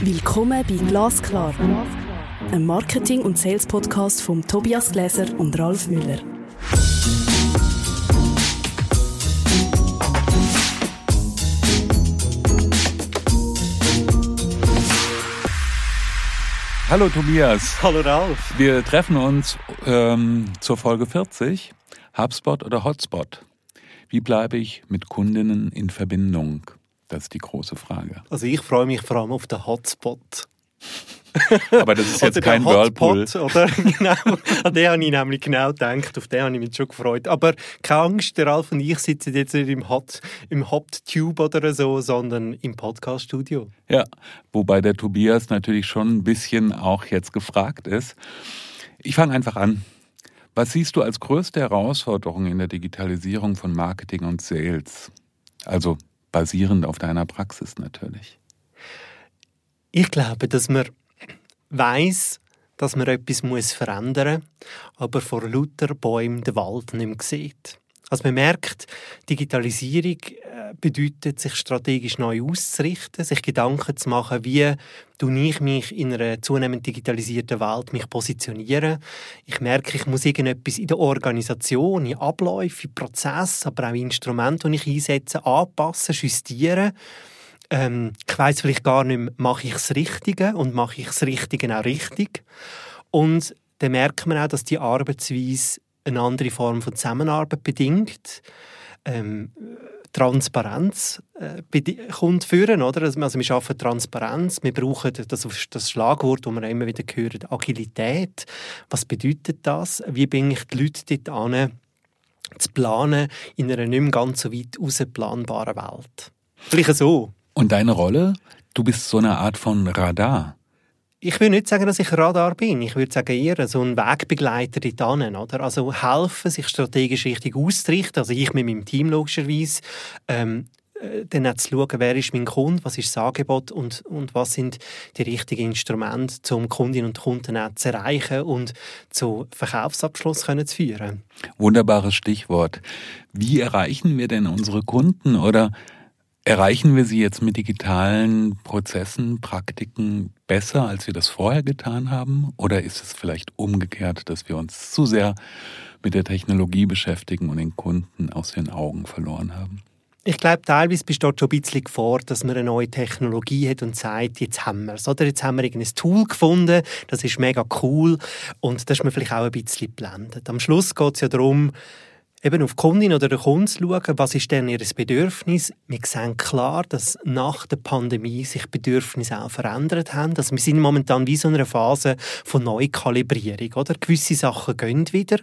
Willkommen bei Glasklar, einem Marketing- und Sales-Podcast von Tobias Gläser und Ralf Müller. Hallo Tobias. Hallo Ralf. Wir treffen uns ähm, zur Folge 40. HubSpot oder Hotspot? Wie bleibe ich mit Kundinnen in Verbindung? Das ist die große Frage. Also ich freue mich vor allem auf den Hotspot. Aber das ist jetzt kein Whirlpool. Oder? Genau, an den habe ich nämlich genau gedacht, auf den habe ich mich schon gefreut. Aber keine Angst, der Ralf und ich sitzen jetzt nicht im Hot, im Hot Tube oder so, sondern im Podcaststudio. Ja, wobei der Tobias natürlich schon ein bisschen auch jetzt gefragt ist. Ich fange einfach an. Was siehst du als größte Herausforderung in der Digitalisierung von Marketing und Sales? Also basierend auf deiner Praxis natürlich. Ich glaube, dass man weiß, dass man etwas verändern muss, aber vor lauter Bäumen den Wald nicht mehr sieht. Also man merkt, Digitalisierung äh, bedeutet, sich strategisch neu auszurichten, sich Gedanken zu machen, wie du ich mich in einer zunehmend digitalisierten Welt mich positionieren. Ich merke, ich muss irgendetwas in der Organisation, in Abläufen, in Prozessen, aber auch in Instrumenten, die ich einsetze, anpassen, justieren. Ähm, ich weiß vielleicht gar nicht mehr, mache ich das Richtige und mache ich das Richtige auch richtig. Und dann merkt man auch, dass die Arbeitsweise eine andere Form von Zusammenarbeit bedingt. Ähm, Transparenz äh, kommt führen, oder? Also wir schaffen Transparenz, wir brauchen das, das Schlagwort, das wir immer wieder hören, Agilität. Was bedeutet das? Wie bringe ich die Leute dort an, zu planen in einer nicht mehr ganz so weit ausplanbaren Welt? Vielleicht so. Und deine Rolle? Du bist so eine Art von Radar ich würde nicht sagen, dass ich Radar bin. Ich würde sagen, eher so ein Wegbegleiter dorthin, oder? Also helfen, sich strategisch richtig auszurichten. Also ich mit meinem Team logischerweise. Ähm, äh, dann auch zu schauen, wer ist mein Kunde, was ist das Angebot und, und was sind die richtigen Instrumente, um Kundinnen und Kunden auch zu erreichen und zu Verkaufsabschluss können zu führen. Wunderbares Stichwort. Wie erreichen wir denn unsere Kunden oder Erreichen wir sie jetzt mit digitalen Prozessen, Praktiken besser, als wir das vorher getan haben? Oder ist es vielleicht umgekehrt, dass wir uns zu sehr mit der Technologie beschäftigen und den Kunden aus den Augen verloren haben? Ich glaube, teilweise besteht schon ein bisschen Gefahr, dass man eine neue Technologie hat und sagt, jetzt haben wir es. Oder jetzt haben wir irgendein Tool gefunden, das ist mega cool und das ist mir vielleicht auch ein bisschen blendet. Am Schluss geht es ja darum, eben auf die Kundin oder den Kunden zu schauen, was ist denn ihr Bedürfnis. Wir sehen klar, dass nach der Pandemie sich Bedürfnisse auch verändert haben. Also wir sind momentan wie so in einer Phase von Neukalibrierung. Oder? Gewisse Sachen gehen wieder,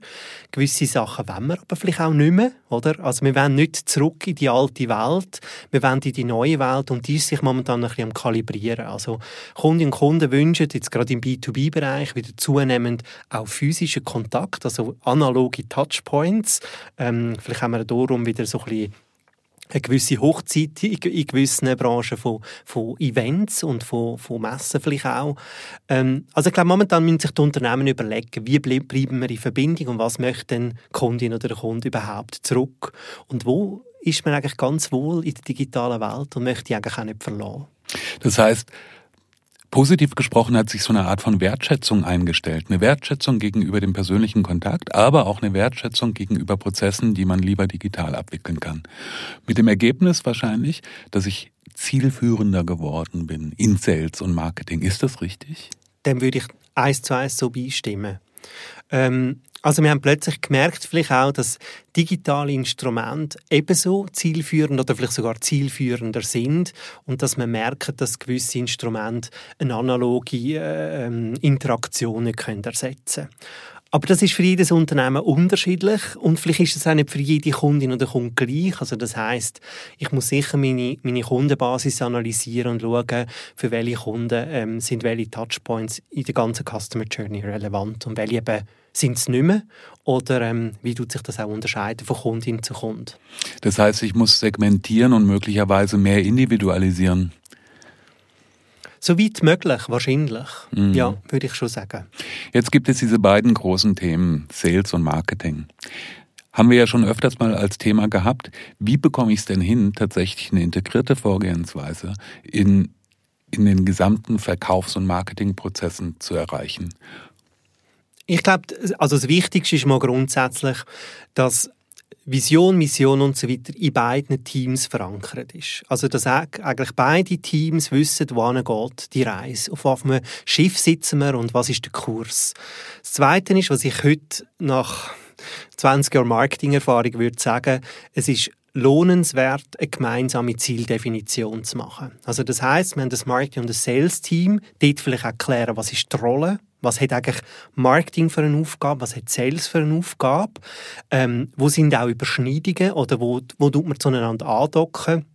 gewisse Sachen wollen wir aber vielleicht auch nicht mehr. Oder? Also wir wollen nicht zurück in die alte Welt, wir wollen in die neue Welt und die ist sich momentan ein bisschen am Kalibrieren. Also Kundinnen und Kunden wünschen jetzt gerade im B2B-Bereich wieder zunehmend auch physischen Kontakt, also analoge Touchpoints, ähm, vielleicht haben wir darum wieder so ein bisschen eine gewisse Hochzeit in, gewissen Branchen von, von Events und von, von Messen vielleicht auch. Ähm, also ich glaube, momentan müssen sich die Unternehmen überlegen, wie bleiben wir in Verbindung und was möchte die Kundin oder der Kunde überhaupt zurück und wo ist man eigentlich ganz wohl in der digitalen Welt und möchte die eigentlich auch nicht verlassen. Das heißt, Positiv gesprochen hat sich so eine Art von Wertschätzung eingestellt. Eine Wertschätzung gegenüber dem persönlichen Kontakt, aber auch eine Wertschätzung gegenüber Prozessen, die man lieber digital abwickeln kann. Mit dem Ergebnis wahrscheinlich, dass ich zielführender geworden bin in Sales und Marketing. Ist das richtig? Dem würde ich eins zu eins so beistimmen. Ähm, also wir haben plötzlich gemerkt, vielleicht auch, dass digitale Instrumente ebenso zielführend oder vielleicht sogar zielführender sind und dass man merkt, dass gewisse Instrumente eine analoge äh, ähm, Interaktion nicht können ersetzen können. Aber das ist für jedes Unternehmen unterschiedlich und vielleicht ist es auch nicht für jede Kundin oder Kunden gleich. Also das heißt, ich muss sicher meine, meine Kundenbasis analysieren und schauen, für welche Kunden ähm, sind welche Touchpoints in der ganzen Customer Journey relevant und welche eben sind es nicht mehr? Oder ähm, wie tut sich das auch unterscheiden von Kundin zu Kunde? Das heißt, ich muss segmentieren und möglicherweise mehr individualisieren. So weit möglich, wahrscheinlich. Mhm. Ja, würde ich schon sagen. Jetzt gibt es diese beiden großen Themen, Sales und Marketing. Haben wir ja schon öfters mal als Thema gehabt. Wie bekomme ich es denn hin, tatsächlich eine integrierte Vorgehensweise in in den gesamten Verkaufs- und Marketingprozessen zu erreichen? Ich glaube, also das Wichtigste ist mal grundsätzlich, dass Vision, Mission und so weiter in beiden Teams verankert ist. Also dass eigentlich beide Teams wissen, wohin geht die Reise, auf welchem Schiff sitzen wir und was ist der Kurs. Das Zweite ist, was ich heute nach 20 Jahren Marketingerfahrung würde sagen, es ist lohnenswert, eine gemeinsame Zieldefinition zu machen. Also das heißt, wir haben das Marketing- und das Sales-Team, dort vielleicht auch klären, was ist die Rolle, was hat eigentlich Marketing für eine Aufgabe, was hat Sales für eine Aufgabe, ähm, wo sind auch Überschneidungen? Oder wo, wo tut man zueinander andocken?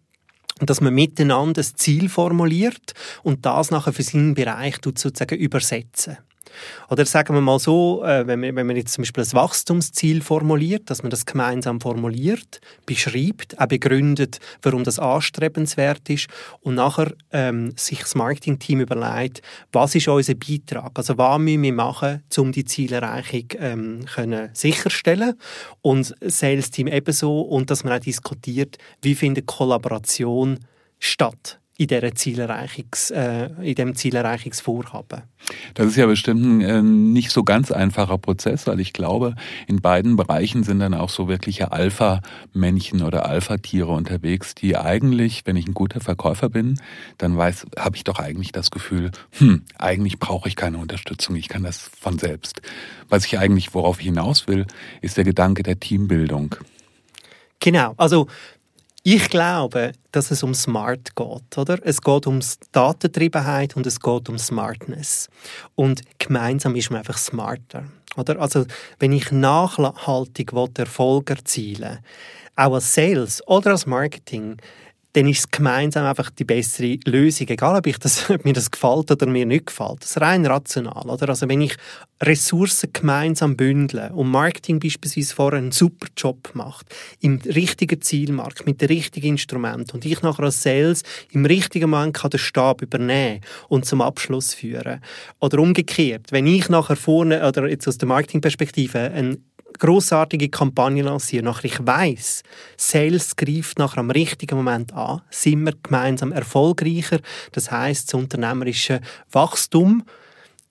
Und dass man miteinander ein Ziel formuliert und das nachher für seinen Bereich sozusagen übersetzen. Oder sagen wir mal so, äh, wenn man, wenn man jetzt zum Beispiel ein Wachstumsziel formuliert, dass man das gemeinsam formuliert, beschreibt, auch begründet, warum das anstrebenswert ist und nachher ähm, sich das Marketingteam überlegt, was ist unser Beitrag, also was müssen wir machen, um die Zielerreichung ähm, können sicherstellen? Und das Sales-Team ebenso. Und dass man auch diskutiert, wie findet Kollaboration statt in, dieser Zielerreichungs, äh, in diesem Zielerreichungsvorhaben. Das ist ja bestimmt ein äh, nicht so ganz einfacher Prozess, weil ich glaube, in beiden Bereichen sind dann auch so wirkliche Alpha-Männchen oder Alpha-Tiere unterwegs, die eigentlich, wenn ich ein guter Verkäufer bin, dann weiß, habe ich doch eigentlich das Gefühl, hm, eigentlich brauche ich keine Unterstützung, ich kann das von selbst. Was ich eigentlich, worauf ich hinaus will, ist der Gedanke der Teambildung. Genau, also ich glaube, dass es um Smart geht, oder? Es geht um Datentriebenheit und es geht um Smartness. Und gemeinsam ist man einfach smarter, oder? Also, wenn ich nachhaltig Erfolg erzielen auch als Sales oder als Marketing, dann ist es gemeinsam einfach die bessere Lösung. Egal, ob, ich das, ob mir das gefällt oder mir nicht gefällt. Das ist rein rational. Oder? Also wenn ich Ressourcen gemeinsam bündle und Marketing beispielsweise vorher einen super Job macht, im richtigen Zielmarkt, mit den richtigen Instrumenten und ich nachher als Sales im richtigen Moment kann den Stab übernehmen und zum Abschluss führen. Oder umgekehrt, wenn ich nachher vorne, oder jetzt aus der Marketingperspektive, einen großartige Kampagne lancieren, nachher ich weiß, Sales greift nachher am richtigen Moment an, sind wir gemeinsam erfolgreicher. Das heißt, das unternehmerische Wachstum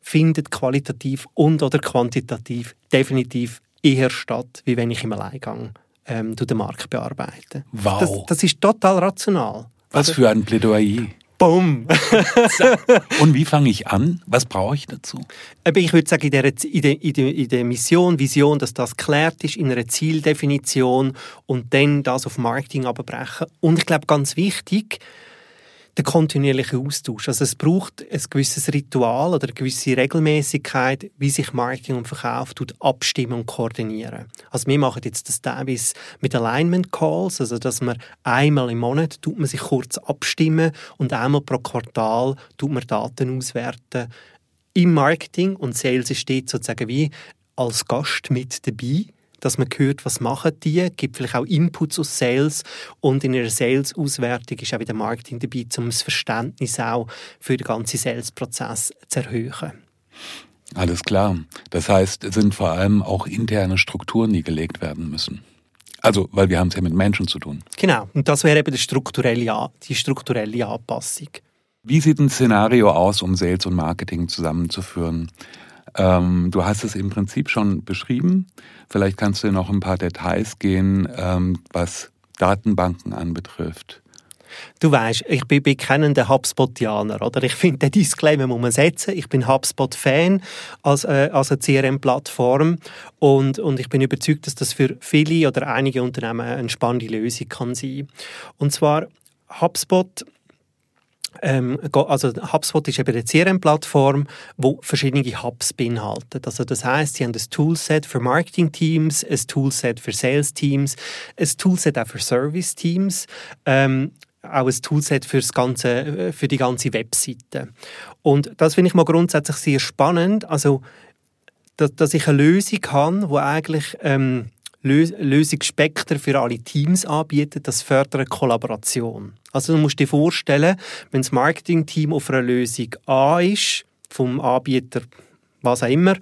findet qualitativ und oder quantitativ definitiv eher statt, wie wenn ich im Alleingang ähm, den Markt bearbeite. Wow. Das, das ist total rational. Was für ein Plädoyer. Bumm. Und wie fange ich an? Was brauche ich dazu? ich würde sagen, in der, in, der, in, der, in der Mission, Vision, dass das klärt ist, in einer Zieldefinition und dann das auf Marketing abbrechen. Und ich glaube, ganz wichtig, der kontinuierliche Austausch. Also es braucht ein gewisses Ritual oder eine gewisse Regelmäßigkeit, wie sich Marketing und Verkauf tut, abstimmen und koordinieren. Also wir machen jetzt das teilweise mit Alignment Calls, also dass man einmal im Monat tut man sich kurz abstimmen und einmal pro Quartal tut man Daten auswerten im Marketing und Sales steht sozusagen wie als Gast mit dabei dass man hört, was machen die, gibt vielleicht auch Inputs aus Sales und in einer Sales-Auswertung ist auch wieder Marketing dabei, um das Verständnis auch für den ganzen Sales-Prozess zu erhöhen. Alles klar. Das heißt, es sind vor allem auch interne Strukturen, die gelegt werden müssen. Also, weil wir haben es ja mit Menschen zu tun. Genau. Und das wäre eben die strukturelle, die strukturelle Anpassung. Wie sieht ein Szenario aus, um Sales und Marketing zusammenzuführen? Ähm, du hast es im Prinzip schon beschrieben. Vielleicht kannst du noch ein paar Details gehen, ähm, was Datenbanken anbetrifft. Du weißt, ich bin bekennender HubSpotianer, oder? Ich finde, den Disclaimer muss man setzen. Ich bin HubSpot-Fan als, äh, als eine CRM-Plattform und, und ich bin überzeugt, dass das für viele oder einige Unternehmen eine spannende Lösung kann sein. Und zwar HubSpot ähm, also HubSpot ist eben eine CRM-Plattform, wo verschiedene Hubs beinhaltet. Also das heißt, sie haben ein Toolset für Marketing-Teams, ein Toolset für Sales-Teams, ein Toolset auch für Service-Teams. Ähm, auch ein Toolset für, das ganze, äh, für die ganze Webseite. Und das finde ich mal grundsätzlich sehr spannend. Also, dass, dass ich eine Lösung habe, wo eigentlich ähm, Lösungsspektren für alle Teams anbietet, das fördert Kollaboration. Also du musst dir vorstellen, wenn das Marketing-Team auf einer Lösung A ist, vom Anbieter was auch immer,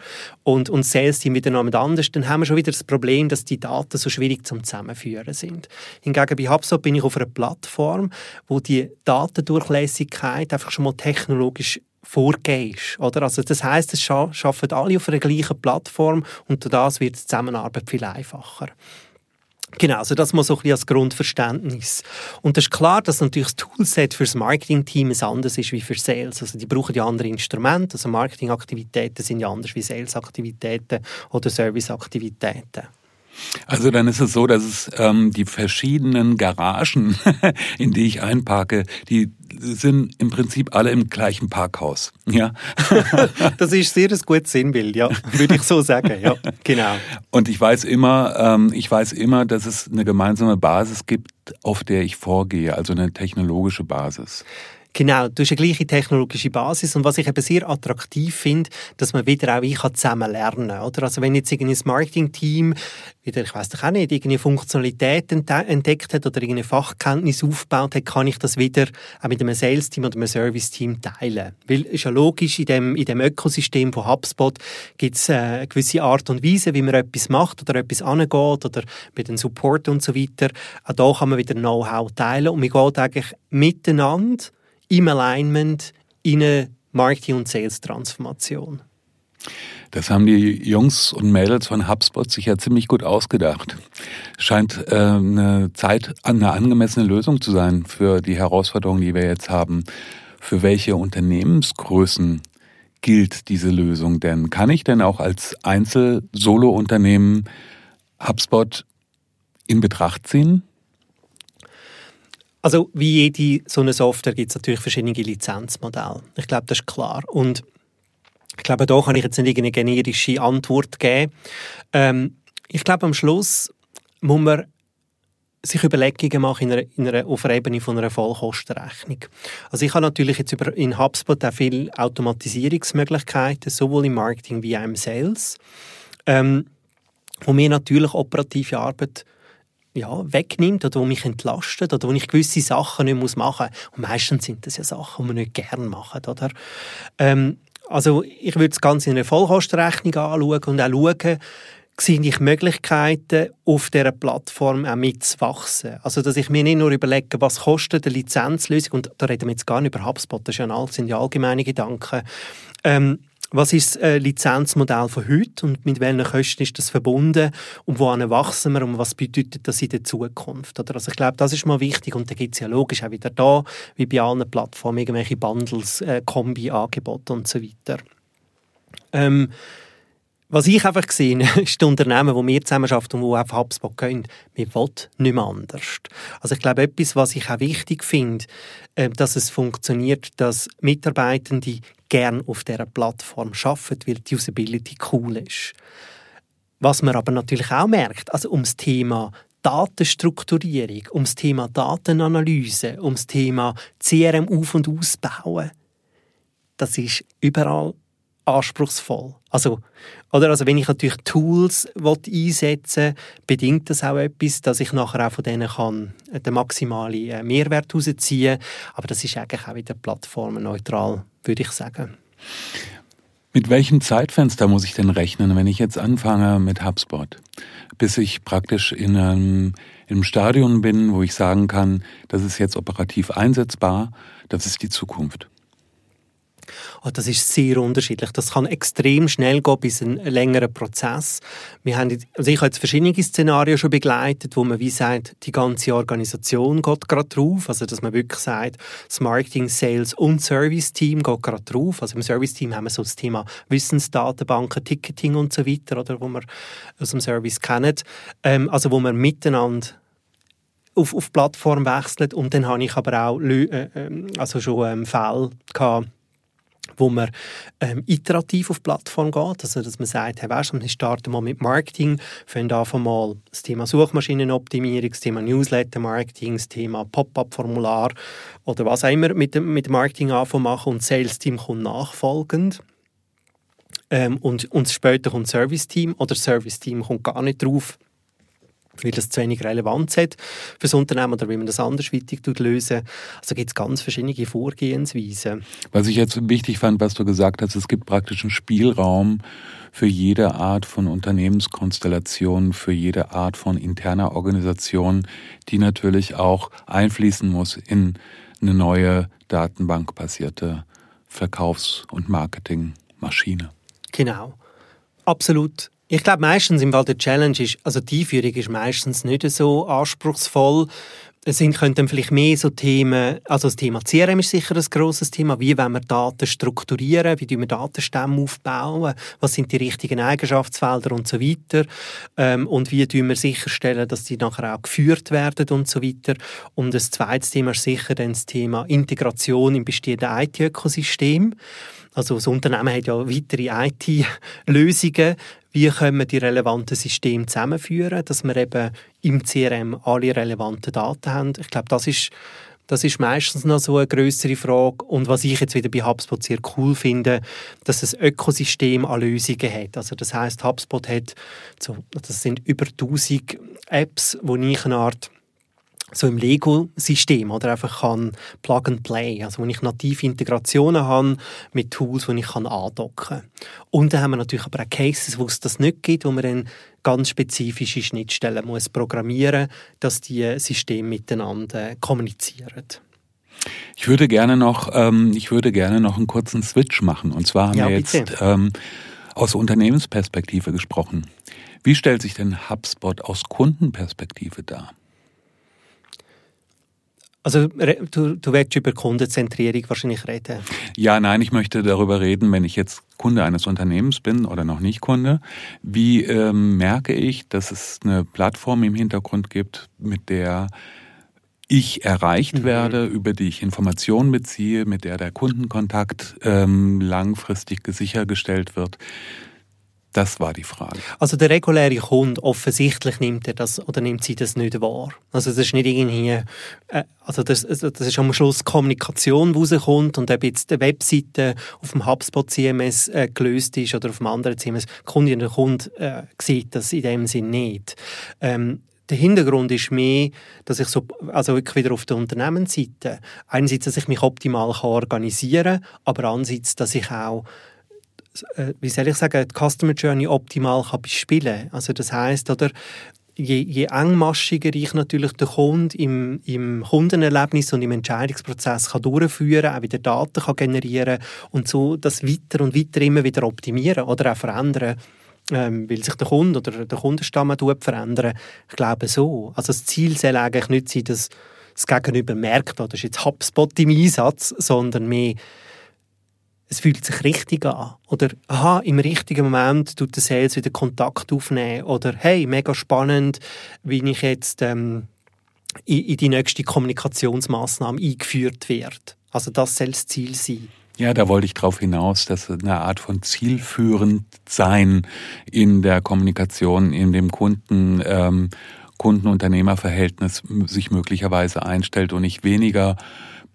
und, und das Sales-Team wieder noch anders, dann haben wir schon wieder das Problem, dass die Daten so schwierig zum Zusammenführen sind. Hingegen bei HubSpot bin ich auf einer Plattform, wo die Datendurchlässigkeit einfach schon mal technologisch vorgegeben ist. Oder? Also das heißt, es arbeiten alle auf einer gleichen Plattform und durch das wird die Zusammenarbeit viel einfacher. Genau, also das mal so ein bisschen als Grundverständnis. Und es ist klar, dass natürlich das Toolset für das Marketing-Team anders ist wie für Sales. Also die brauchen ja andere Instrumente. Also Marketingaktivitäten sind ja anders wie Sales-Aktivitäten oder Service-Aktivitäten. Also dann ist es so, dass es ähm, die verschiedenen Garagen, in die ich einparke, die sind im Prinzip alle im gleichen Parkhaus. Ja. das ist sehr ein gutes Sinnbild, ja, würde ich so sagen, ja, genau. Und ich weiß immer, ähm, ich weiß immer, dass es eine gemeinsame Basis gibt, auf der ich vorgehe, also eine technologische Basis. Genau, du hast eine gleiche technologische Basis und was ich eben sehr attraktiv finde, dass man wieder auch ich zusammen lernen kann. Oder? Also wenn jetzt ein Marketing-Team wieder, ich weiß auch nicht, irgendeine Funktionalität entdeckt hat oder irgendeine Fachkenntnis aufgebaut hat, kann ich das wieder auch mit einem Sales-Team oder einem Service-Team teilen. Weil es ist ja logisch, in dem, in dem Ökosystem von HubSpot gibt es äh, eine gewisse Art und Weise, wie man etwas macht oder etwas angeht oder mit dem Support und so weiter. Auch da kann man wieder Know-how teilen und man geht eigentlich miteinander im Alignment in eine Marketing- und Sales-Transformation. Das haben die Jungs und Mädels von HubSpot sich ja ziemlich gut ausgedacht. Scheint äh, eine Zeit, eine angemessene Lösung zu sein für die Herausforderungen, die wir jetzt haben. Für welche Unternehmensgrößen gilt diese Lösung denn? Kann ich denn auch als Einzel-Solo-Unternehmen HubSpot in Betracht ziehen? Also wie jede so eine Software gibt es natürlich verschiedene Lizenzmodelle. Ich glaube, das ist klar. Und ich glaube, da kann ich jetzt nicht eine generische Antwort geben. Ähm, ich glaube, am Schluss muss man sich Überlegungen machen in einer, in einer, auf der Ebene von einer Vollkostenrechnung. Also ich habe natürlich jetzt über, in HubSpot auch viele Automatisierungsmöglichkeiten, sowohl im Marketing wie auch im Sales, ähm, wo mir natürlich operative Arbeit ja, wegnimmt oder wo mich entlastet oder wo ich gewisse Sachen nicht muss machen muss. Und meistens sind das ja Sachen, die man nicht gerne machen. Oder? Ähm, also ich würde das Ganze in einer Vollkostenrechnung anschauen und auch schauen, sehe ich Möglichkeiten, auf dieser Plattform auch mitzuwachsen. Also, dass ich mir nicht nur überlege, was kostet eine Lizenzlösung, und da reden wir jetzt gar nicht über HubSpot, das, sind ja allgemeine Gedanken, ähm, was ist das äh, Lizenzmodell von heute und mit welchen Kosten ist das verbunden und wohin wachsen wir und was bedeutet das in der Zukunft? Oder? Also ich glaube, das ist mal wichtig und da gibt es ja logisch auch wieder da, wie bei allen Plattformen, irgendwelche Bundles, äh, Kombi-Angebote und so weiter. Ähm, was ich einfach sehe, ist die Unternehmen, die wir zusammenarbeiten und die auf HubSpot gehen, wir wollen nicht mehr anders. Also ich glaube, etwas, was ich auch wichtig finde, äh, dass es funktioniert, dass Mitarbeitende gern auf dieser Plattform arbeiten, weil die Usability cool ist. Was man aber natürlich auch merkt, also ums Thema Datenstrukturierung, ums Thema Datenanalyse, ums Thema CRM auf- und ausbauen, das ist überall anspruchsvoll. Also, oder also wenn ich natürlich Tools einsetzen will, bedingt das auch etwas, dass ich nachher auch von denen kann äh, den maximalen äh, Mehrwert herausziehen kann. Aber das ist eigentlich auch wieder plattformenneutral, würde ich sagen. Mit welchem Zeitfenster muss ich denn rechnen, wenn ich jetzt anfange mit HubSpot? Bis ich praktisch in einem, in einem Stadion bin, wo ich sagen kann, das ist jetzt operativ einsetzbar, das ist die Zukunft. Oh, das ist sehr unterschiedlich. Das kann extrem schnell gehen bis ein längerer Prozess. Wir haben, also ich habe jetzt verschiedene Szenarien schon begleitet, wo man wie sagt, die ganze Organisation geht gerade drauf. Also dass man wirklich sagt, das Marketing, Sales und Service-Team geht gerade drauf. Also im Service-Team haben wir so das Thema Wissensdatenbanken, Ticketing und so weiter, oder, wo wir aus dem Service kennen. Ähm, also wo man miteinander auf, auf Plattform wechselt und dann habe ich aber auch äh, ähm, also schon ähm, Fälle gehabt, wo man ähm, iterativ auf die Plattform geht, also dass man sagt, hey, weißt, wir starten mal mit Marketing, fangen einfach mal das Thema Suchmaschinenoptimierung, das Thema Newsletter-Marketing, das Thema Pop-up-Formular oder was auch immer mit mit Marketing anfangen machen und Sales-Team kommt nachfolgend. Ähm, und, und später kommt Service-Team oder Service-Team kommt gar nicht drauf weil das zu wenig Relevanz hat für das Unternehmen oder wie man das andersweitig lösen Also gibt es ganz verschiedene Vorgehensweisen. Was ich jetzt wichtig fand, was du gesagt hast, es gibt praktisch einen Spielraum für jede Art von Unternehmenskonstellation, für jede Art von interner Organisation, die natürlich auch einfließen muss in eine neue datenbankbasierte Verkaufs- und Marketingmaschine. Genau. Absolut ich glaube, meistens im Fall der Challenge ist, also die Einführung ist meistens nicht so anspruchsvoll. Es sind, könnten vielleicht mehr so Themen, also das Thema CRM ist sicher ein grosses Thema. Wie wollen wir Daten strukturieren? Wie tun wir Datenstämme aufbauen? Was sind die richtigen Eigenschaftsfelder und so weiter? Ähm, und wie tun wir sicherstellen, dass die nachher auch geführt werden und so weiter? Und das zweite Thema ist sicher dann das Thema Integration im bestehenden IT-Ökosystem. Also das Unternehmen hat ja weitere IT-Lösungen. Wie können wir die relevanten Systeme zusammenführen, dass wir eben im CRM alle relevanten Daten haben? Ich glaube, das ist das ist meistens noch so eine größere Frage. Und was ich jetzt wieder bei HubSpot sehr cool finde, dass es Ökosystem an Lösungen hat. Also das heißt, HubSpot hat so, das sind über 1000 Apps, wo ich eine Art so im Lego-System oder einfach kann Plug and Play, also wo ich native Integrationen habe mit Tools, wo ich kann andocken. Und dann haben wir natürlich aber auch Cases, wo es das nicht gibt, wo man dann ganz spezifische Schnittstellen muss programmieren, dass die Systeme miteinander kommunizieren. Ich würde gerne noch, ähm, ich würde gerne noch einen kurzen Switch machen. Und zwar haben ja, wir jetzt ähm, aus Unternehmensperspektive gesprochen. Wie stellt sich denn HubSpot aus Kundenperspektive dar? Also du, du willst über Kundenzentrierung wahrscheinlich reden? Ja, nein, ich möchte darüber reden, wenn ich jetzt Kunde eines Unternehmens bin oder noch nicht Kunde. Wie ähm, merke ich, dass es eine Plattform im Hintergrund gibt, mit der ich erreicht mhm. werde, über die ich Informationen beziehe, mit der der Kundenkontakt ähm, langfristig sichergestellt wird. Das war die Frage. Also der reguläre Kunde, offensichtlich nimmt er das oder nimmt sie das nicht wahr. Also das ist nicht irgendwie, äh, also das, also das ist am Schluss Kommunikation, die rauskommt und ob jetzt die Webseite auf dem HubSpot CMS äh, gelöst ist oder auf dem anderen CMS, Kundin der Kunde äh, sieht das in dem Sinn nicht. Ähm, der Hintergrund ist mehr, dass ich so, also wirklich wieder auf der Unternehmensseite, einerseits, dass ich mich optimal kann organisieren kann, aber andererseits, dass ich auch wie soll ich sagen, die Customer Journey optimal kann bespielen Also das heißt, oder je, je engmaschiger ich natürlich den Kunden im, im Kundenerlebnis und im Entscheidungsprozess kann durchführen auch wieder Daten kann generieren und so das weiter und weiter immer wieder optimieren oder auch verändern, ähm, weil sich der Kunde oder der Kundenstamm verändern. Ich glaube so. Also das Ziel soll eigentlich nicht sein, dass das Gegenüber merkt, oh, das ist jetzt HubSpot im Einsatz, sondern mehr es fühlt sich richtig an. Oder, aha, im richtigen Moment tut der Sales wieder Kontakt aufnehmen. Oder, hey, mega spannend, wie ich jetzt ähm, in, in die nächste Kommunikationsmaßnahme eingeführt werde. Also das soll das Ziel sein. Ja, da wollte ich darauf hinaus, dass eine Art von zielführend sein in der Kommunikation, in dem Kunden, ähm, Kunden-Unternehmer-Verhältnis sich möglicherweise einstellt und nicht weniger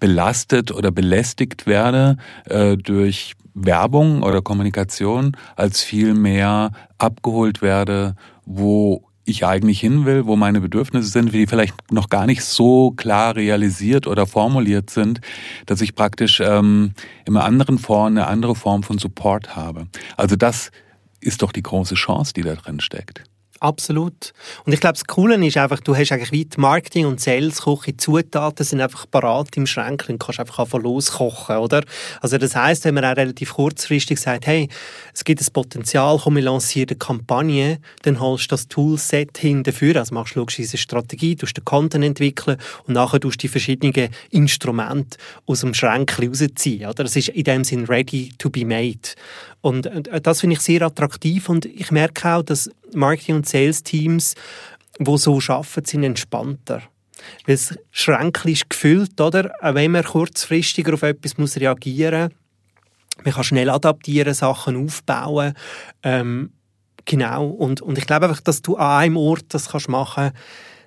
belastet oder belästigt werde äh, durch Werbung oder Kommunikation, als vielmehr abgeholt werde, wo ich eigentlich hin will, wo meine Bedürfnisse sind, die vielleicht noch gar nicht so klar realisiert oder formuliert sind, dass ich praktisch ähm, einer anderen Form, eine andere Form von Support habe. Also das ist doch die große Chance, die da drin steckt. Absolut. Und ich glaube, das Coole ist einfach, du hast eigentlich weit Marketing und Sales, Küche, Zutaten sind einfach parat im Schrank und kannst einfach einfach loskochen, oder? Also das heißt, wenn man auch relativ kurzfristig sagt, hey, es gibt ein Potenzial, komm, wir lancieren eine Kampagne, dann holst du das Toolset hin dafür, also machst du eine Strategie, tust den Content entwickeln und nachher tust die verschiedenen Instrumente aus dem Schrank rausziehen, oder? Das ist in dem Sinn ready to be made. Und äh, das finde ich sehr attraktiv und ich merke auch, dass Marketing- und Sales-Teams, die so arbeiten, sind entspannter. Weil das Schränkchen ist gefüllt, oder? Auch wenn man kurzfristiger auf etwas muss reagieren muss. Man kann schnell adaptieren, Sachen aufbauen. Ähm, genau. Und, und ich glaube einfach, dass du an einem Ort das kannst machen kannst,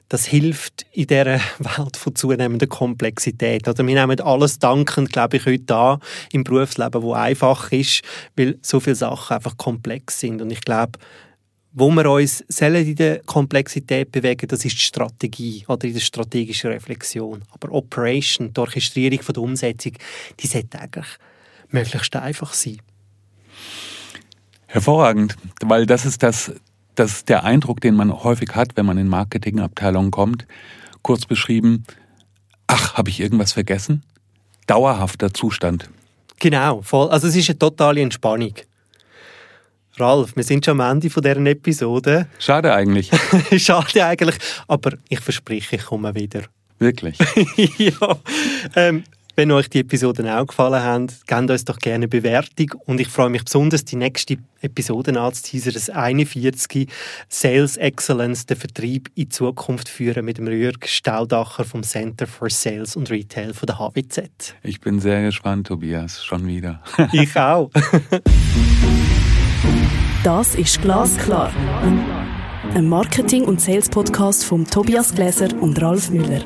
das hilft in dieser Welt von zunehmender Komplexität. Oder wir nehmen alles dankend, glaube ich, heute an im Berufsleben, wo einfach ist, weil so viele Sachen einfach komplex sind. Und ich glaube, wo wir uns in der Komplexität bewegen, das ist die Strategie oder in der strategischen Reflexion. Aber Operation, die Orchestrierung von der Umsetzung, die sollte eigentlich möglichst einfach sein. Hervorragend, weil das ist das, das ist der Eindruck, den man häufig hat, wenn man in Marketingabteilungen kommt. Kurz beschrieben, ach, habe ich irgendwas vergessen? Dauerhafter Zustand. Genau, voll. Also es ist eine totale Entspannung. Ralf, wir sind schon am Ende von dieser Episode. Schade eigentlich. Schade eigentlich, aber ich verspreche, ich komme wieder. Wirklich? ja. Ähm, wenn euch die Episoden auch gefallen haben, gebt uns doch gerne eine Bewertung. Und ich freue mich besonders, die nächste Episode anzuteasern, das 41. Sales Excellence, den Vertrieb in Zukunft führen mit dem Rührg Staudacher vom Center for Sales und Retail von der HWZ. Ich bin sehr gespannt, Tobias, schon wieder. ich auch. Das ist Glasklar. Ein Marketing- und Sales-Podcast von Tobias Gläser und Ralf Müller.